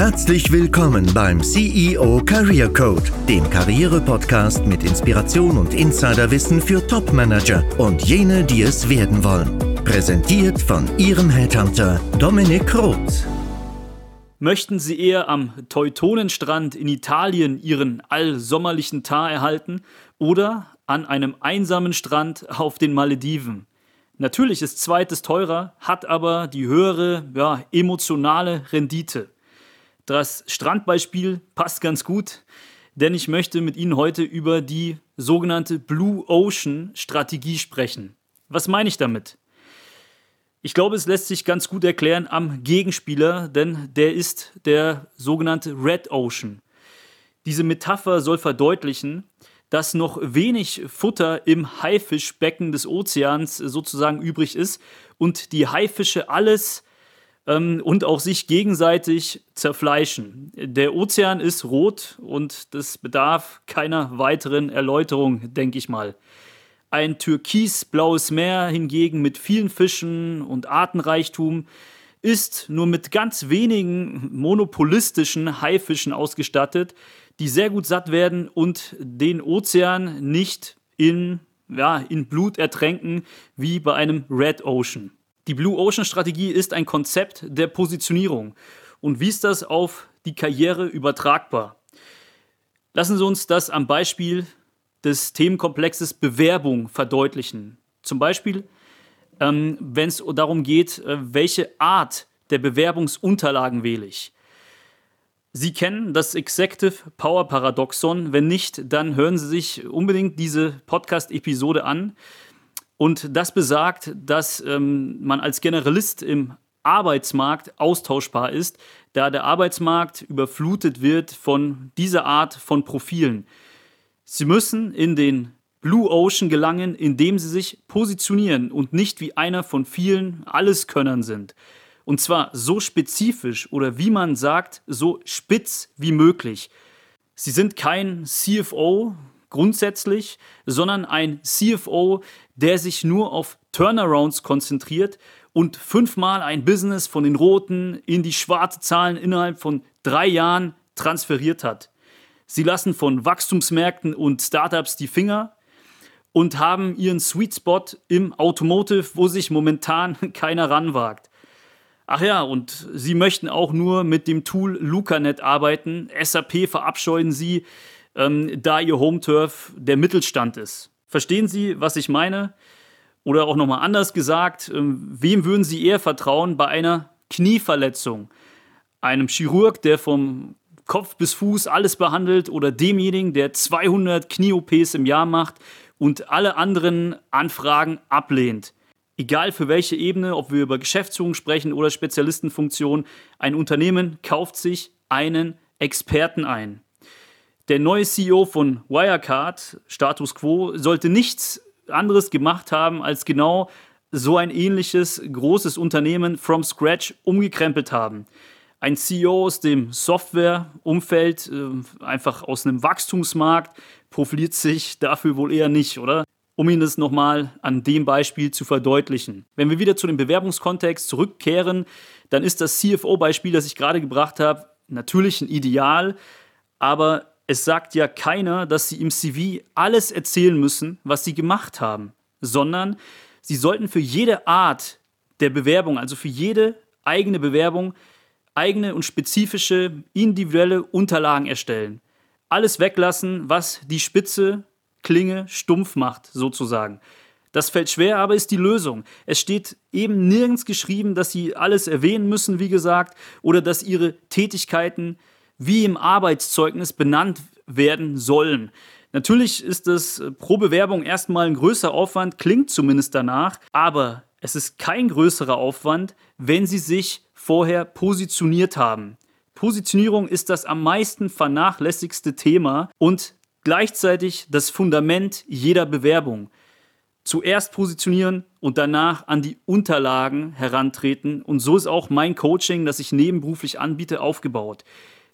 Herzlich willkommen beim CEO Career Code, dem Karriere-Podcast mit Inspiration und Insiderwissen für Top-Manager und jene, die es werden wollen. Präsentiert von Ihrem Headhunter Dominik Roth. Möchten Sie eher am Teutonenstrand in Italien Ihren allsommerlichen Tar erhalten oder an einem einsamen Strand auf den Malediven? Natürlich ist zweites teurer, hat aber die höhere ja, emotionale Rendite. Das Strandbeispiel passt ganz gut, denn ich möchte mit Ihnen heute über die sogenannte Blue Ocean Strategie sprechen. Was meine ich damit? Ich glaube, es lässt sich ganz gut erklären am Gegenspieler, denn der ist der sogenannte Red Ocean. Diese Metapher soll verdeutlichen, dass noch wenig Futter im Haifischbecken des Ozeans sozusagen übrig ist und die Haifische alles ähm, und auch sich gegenseitig zerfleischen. Der Ozean ist rot und das bedarf keiner weiteren Erläuterung, denke ich mal. Ein türkisblaues Meer hingegen mit vielen Fischen und Artenreichtum ist nur mit ganz wenigen monopolistischen Haifischen ausgestattet, die sehr gut satt werden und den Ozean nicht in, ja, in Blut ertränken wie bei einem Red Ocean. Die Blue Ocean Strategie ist ein Konzept der Positionierung. Und wie ist das auf die Karriere übertragbar? Lassen Sie uns das am Beispiel des Themenkomplexes Bewerbung verdeutlichen. Zum Beispiel, ähm, wenn es darum geht, äh, welche Art der Bewerbungsunterlagen wähle ich. Sie kennen das Executive Power Paradoxon. Wenn nicht, dann hören Sie sich unbedingt diese Podcast-Episode an. Und das besagt, dass ähm, man als Generalist im Arbeitsmarkt austauschbar ist, da der Arbeitsmarkt überflutet wird von dieser Art von Profilen. Sie müssen in den Blue Ocean gelangen, indem sie sich positionieren und nicht wie einer von vielen Alleskönnern sind. Und zwar so spezifisch oder wie man sagt, so spitz wie möglich. Sie sind kein CFO grundsätzlich, sondern ein CFO, der sich nur auf Turnarounds konzentriert und fünfmal ein Business von den roten in die schwarze Zahlen innerhalb von drei Jahren transferiert hat. Sie lassen von Wachstumsmärkten und Startups die Finger und haben ihren Sweet Spot im Automotive, wo sich momentan keiner ranwagt. Ach ja, und sie möchten auch nur mit dem Tool LucaNet arbeiten. SAP verabscheuen sie, ähm, da ihr Home-Turf der Mittelstand ist. Verstehen Sie, was ich meine? Oder auch nochmal anders gesagt, ähm, wem würden Sie eher vertrauen bei einer Knieverletzung? Einem Chirurg, der vom Kopf bis Fuß alles behandelt oder demjenigen, der 200 Knie-OPs im Jahr macht und alle anderen Anfragen ablehnt. Egal für welche Ebene, ob wir über Geschäftsführung sprechen oder Spezialistenfunktion, ein Unternehmen kauft sich einen Experten ein. Der neue CEO von Wirecard, Status Quo, sollte nichts anderes gemacht haben, als genau so ein ähnliches großes Unternehmen from scratch umgekrempelt haben ein CEO aus dem Software-Umfeld, äh, einfach aus einem Wachstumsmarkt, profiliert sich dafür wohl eher nicht, oder? Um Ihnen das nochmal an dem Beispiel zu verdeutlichen. Wenn wir wieder zu dem Bewerbungskontext zurückkehren, dann ist das CFO-Beispiel, das ich gerade gebracht habe, natürlich ein Ideal, aber es sagt ja keiner, dass Sie im CV alles erzählen müssen, was Sie gemacht haben, sondern Sie sollten für jede Art der Bewerbung, also für jede eigene Bewerbung, eigene und spezifische individuelle Unterlagen erstellen. Alles weglassen, was die spitze Klinge stumpf macht, sozusagen. Das fällt schwer, aber ist die Lösung. Es steht eben nirgends geschrieben, dass Sie alles erwähnen müssen, wie gesagt, oder dass Ihre Tätigkeiten wie im Arbeitszeugnis benannt werden sollen. Natürlich ist es pro Bewerbung erstmal ein größerer Aufwand, klingt zumindest danach, aber es ist kein größerer Aufwand, wenn Sie sich vorher positioniert haben. Positionierung ist das am meisten vernachlässigste Thema und gleichzeitig das Fundament jeder Bewerbung. Zuerst positionieren und danach an die Unterlagen herantreten. Und so ist auch mein Coaching, das ich nebenberuflich anbiete, aufgebaut.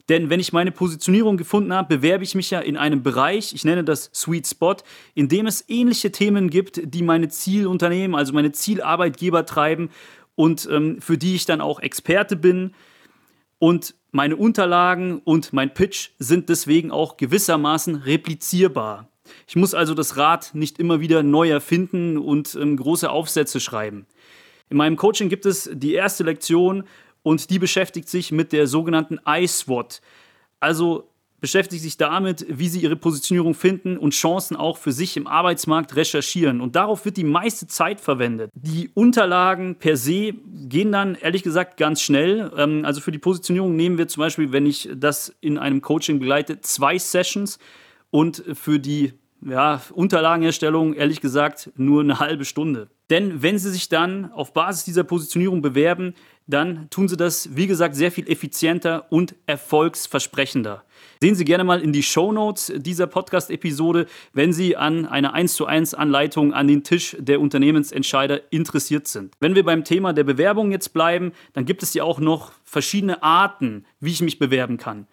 Denn wenn ich meine Positionierung gefunden habe, bewerbe ich mich ja in einem Bereich, ich nenne das Sweet Spot, in dem es ähnliche Themen gibt, die meine Zielunternehmen, also meine Zielarbeitgeber treiben und ähm, für die ich dann auch Experte bin. Und meine Unterlagen und mein Pitch sind deswegen auch gewissermaßen replizierbar. Ich muss also das Rad nicht immer wieder neu erfinden und ähm, große Aufsätze schreiben. In meinem Coaching gibt es die erste Lektion und die beschäftigt sich mit der sogenannten I-SWOT. Also beschäftigt sich damit, wie sie ihre Positionierung finden und Chancen auch für sich im Arbeitsmarkt recherchieren. Und darauf wird die meiste Zeit verwendet. Die Unterlagen per se gehen dann ehrlich gesagt ganz schnell. Ähm, also für die Positionierung nehmen wir zum Beispiel, wenn ich das in einem Coaching begleite, zwei Sessions und für die ja, Unterlagenerstellung ehrlich gesagt nur eine halbe Stunde. Denn wenn Sie sich dann auf Basis dieser Positionierung bewerben, dann tun Sie das, wie gesagt, sehr viel effizienter und erfolgsversprechender. Sehen Sie gerne mal in die Show Notes dieser Podcast-Episode, wenn Sie an einer 1 zu 1 Anleitung an den Tisch der Unternehmensentscheider interessiert sind. Wenn wir beim Thema der Bewerbung jetzt bleiben, dann gibt es ja auch noch verschiedene Arten, wie ich mich bewerben kann.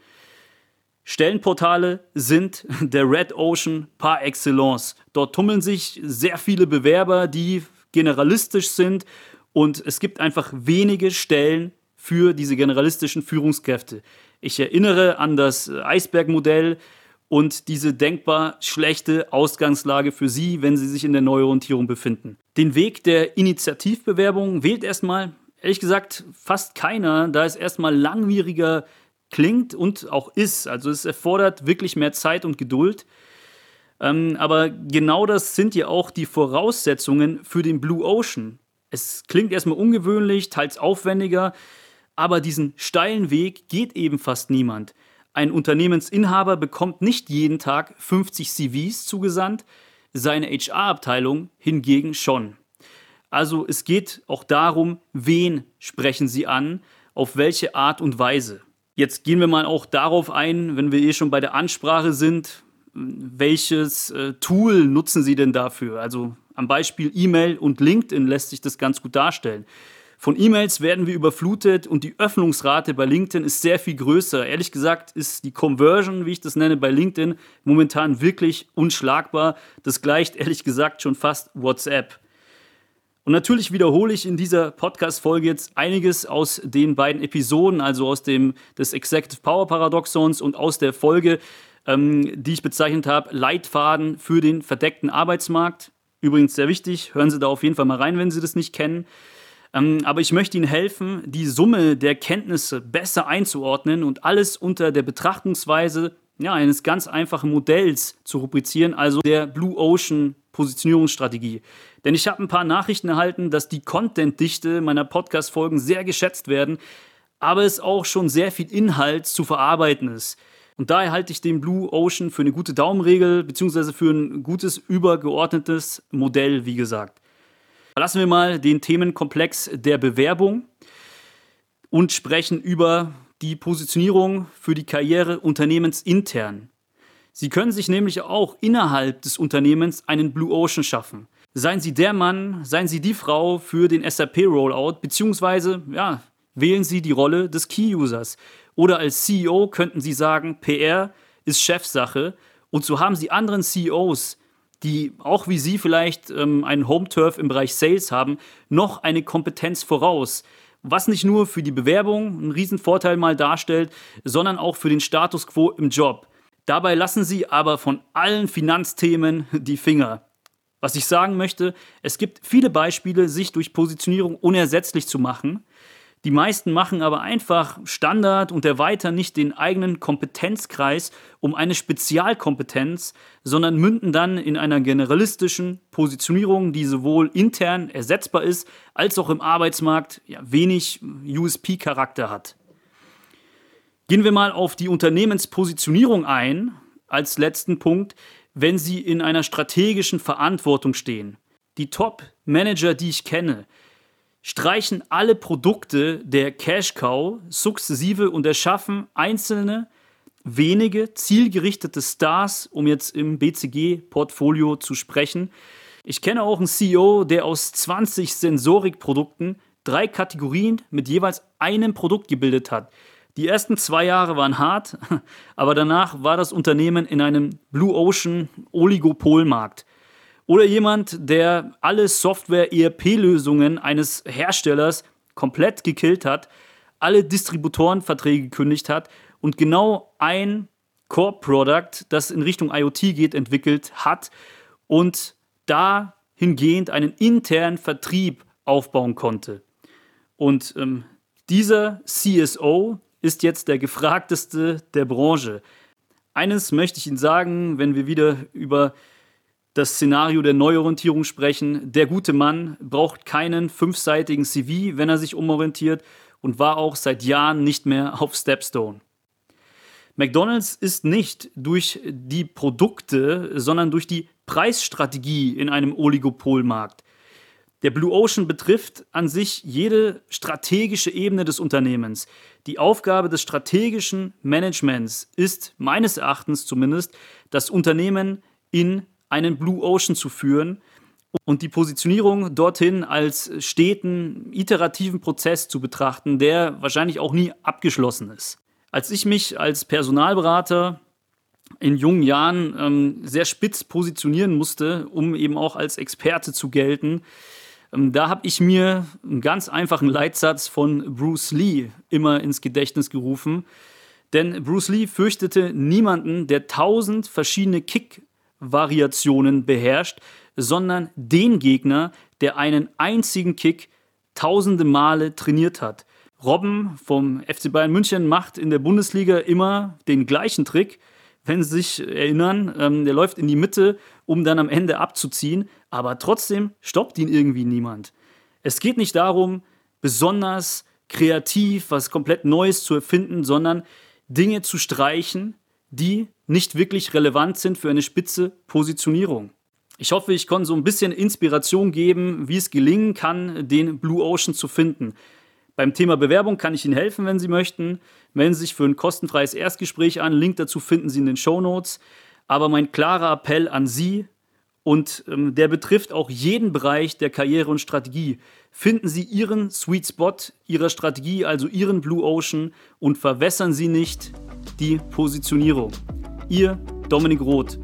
Stellenportale sind der Red Ocean par excellence. Dort tummeln sich sehr viele Bewerber, die generalistisch sind und es gibt einfach wenige Stellen für diese generalistischen Führungskräfte. Ich erinnere an das Eisbergmodell und diese denkbar schlechte Ausgangslage für Sie, wenn Sie sich in der Neuorientierung befinden. Den Weg der Initiativbewerbung wählt erstmal, ehrlich gesagt, fast keiner, da es erstmal langwieriger klingt und auch ist. Also es erfordert wirklich mehr Zeit und Geduld. Ähm, aber genau das sind ja auch die Voraussetzungen für den Blue Ocean. Es klingt erstmal ungewöhnlich, teils aufwendiger, aber diesen steilen Weg geht eben fast niemand. Ein Unternehmensinhaber bekommt nicht jeden Tag 50 CVs zugesandt, seine HR-Abteilung hingegen schon. Also es geht auch darum, wen sprechen Sie an, auf welche Art und Weise. Jetzt gehen wir mal auch darauf ein, wenn wir eh schon bei der Ansprache sind, welches äh, Tool nutzen Sie denn dafür? Also am Beispiel E-Mail und LinkedIn lässt sich das ganz gut darstellen. Von E-Mails werden wir überflutet und die Öffnungsrate bei LinkedIn ist sehr viel größer. Ehrlich gesagt ist die Conversion, wie ich das nenne, bei LinkedIn momentan wirklich unschlagbar. Das gleicht ehrlich gesagt schon fast WhatsApp. Und natürlich wiederhole ich in dieser Podcast-Folge jetzt einiges aus den beiden Episoden, also aus dem des Executive Power Paradoxons und aus der Folge, ähm, die ich bezeichnet habe, Leitfaden für den verdeckten Arbeitsmarkt. Übrigens sehr wichtig, hören Sie da auf jeden Fall mal rein, wenn Sie das nicht kennen. Ähm, aber ich möchte Ihnen helfen, die Summe der Kenntnisse besser einzuordnen und alles unter der Betrachtungsweise ja, eines ganz einfachen Modells zu rubrizieren, also der Blue Ocean Positionierungsstrategie. Denn ich habe ein paar Nachrichten erhalten, dass die Contentdichte meiner Podcast-Folgen sehr geschätzt werden, aber es auch schon sehr viel Inhalt zu verarbeiten ist. Und daher halte ich den Blue Ocean für eine gute Daumenregel, beziehungsweise für ein gutes, übergeordnetes Modell, wie gesagt. Verlassen wir mal den Themenkomplex der Bewerbung und sprechen über die Positionierung für die Karriere unternehmensintern. Sie können sich nämlich auch innerhalb des Unternehmens einen Blue Ocean schaffen. Seien Sie der Mann, seien Sie die Frau für den SAP Rollout, beziehungsweise ja, wählen Sie die Rolle des Key-Users. Oder als CEO könnten Sie sagen, PR ist Chefsache. Und so haben Sie anderen CEOs, die auch wie Sie vielleicht ähm, einen Home-Turf im Bereich Sales haben, noch eine Kompetenz voraus. Was nicht nur für die Bewerbung einen Riesenvorteil mal darstellt, sondern auch für den Status quo im Job. Dabei lassen Sie aber von allen Finanzthemen die Finger. Was ich sagen möchte, es gibt viele Beispiele, sich durch Positionierung unersetzlich zu machen. Die meisten machen aber einfach Standard und erweitern nicht den eigenen Kompetenzkreis um eine Spezialkompetenz, sondern münden dann in einer generalistischen Positionierung, die sowohl intern ersetzbar ist, als auch im Arbeitsmarkt ja, wenig USP-Charakter hat. Gehen wir mal auf die Unternehmenspositionierung ein, als letzten Punkt, wenn Sie in einer strategischen Verantwortung stehen. Die Top-Manager, die ich kenne, streichen alle Produkte der Cash Cow sukzessive und erschaffen einzelne, wenige, zielgerichtete Stars, um jetzt im BCG-Portfolio zu sprechen. Ich kenne auch einen CEO, der aus 20 Sensorikprodukten drei Kategorien mit jeweils einem Produkt gebildet hat. Die ersten zwei Jahre waren hart, aber danach war das Unternehmen in einem Blue Ocean Oligopolmarkt. Oder jemand, der alle Software-ERP-Lösungen eines Herstellers komplett gekillt hat, alle Distributorenverträge gekündigt hat und genau ein Core-Product, das in Richtung IoT geht, entwickelt hat und dahingehend einen internen Vertrieb aufbauen konnte. Und ähm, dieser CSO ist jetzt der gefragteste der Branche. Eines möchte ich Ihnen sagen, wenn wir wieder über das Szenario der Neuorientierung sprechen. Der gute Mann braucht keinen fünfseitigen CV, wenn er sich umorientiert und war auch seit Jahren nicht mehr auf Stepstone. McDonald's ist nicht durch die Produkte, sondern durch die Preisstrategie in einem Oligopolmarkt. Der Blue Ocean betrifft an sich jede strategische Ebene des Unternehmens. Die Aufgabe des strategischen Managements ist meines Erachtens zumindest, das Unternehmen in einen Blue Ocean zu führen und die Positionierung dorthin als steten, iterativen Prozess zu betrachten, der wahrscheinlich auch nie abgeschlossen ist. Als ich mich als Personalberater in jungen Jahren ähm, sehr spitz positionieren musste, um eben auch als Experte zu gelten, da habe ich mir einen ganz einfachen Leitsatz von Bruce Lee immer ins Gedächtnis gerufen. Denn Bruce Lee fürchtete niemanden, der tausend verschiedene Kick-Variationen beherrscht, sondern den Gegner, der einen einzigen Kick tausende Male trainiert hat. Robben vom FC Bayern München macht in der Bundesliga immer den gleichen Trick. Wenn Sie sich erinnern, ähm, der läuft in die Mitte, um dann am Ende abzuziehen, aber trotzdem stoppt ihn irgendwie niemand. Es geht nicht darum, besonders kreativ was komplett Neues zu erfinden, sondern Dinge zu streichen, die nicht wirklich relevant sind für eine spitze Positionierung. Ich hoffe, ich konnte so ein bisschen Inspiration geben, wie es gelingen kann, den Blue Ocean zu finden. Beim Thema Bewerbung kann ich Ihnen helfen, wenn Sie möchten. Melden Sie sich für ein kostenfreies Erstgespräch an. Link dazu finden Sie in den Show Notes. Aber mein klarer Appell an Sie, und ähm, der betrifft auch jeden Bereich der Karriere und Strategie. Finden Sie Ihren Sweet Spot Ihrer Strategie, also Ihren Blue Ocean, und verwässern Sie nicht die Positionierung. Ihr Dominik Roth.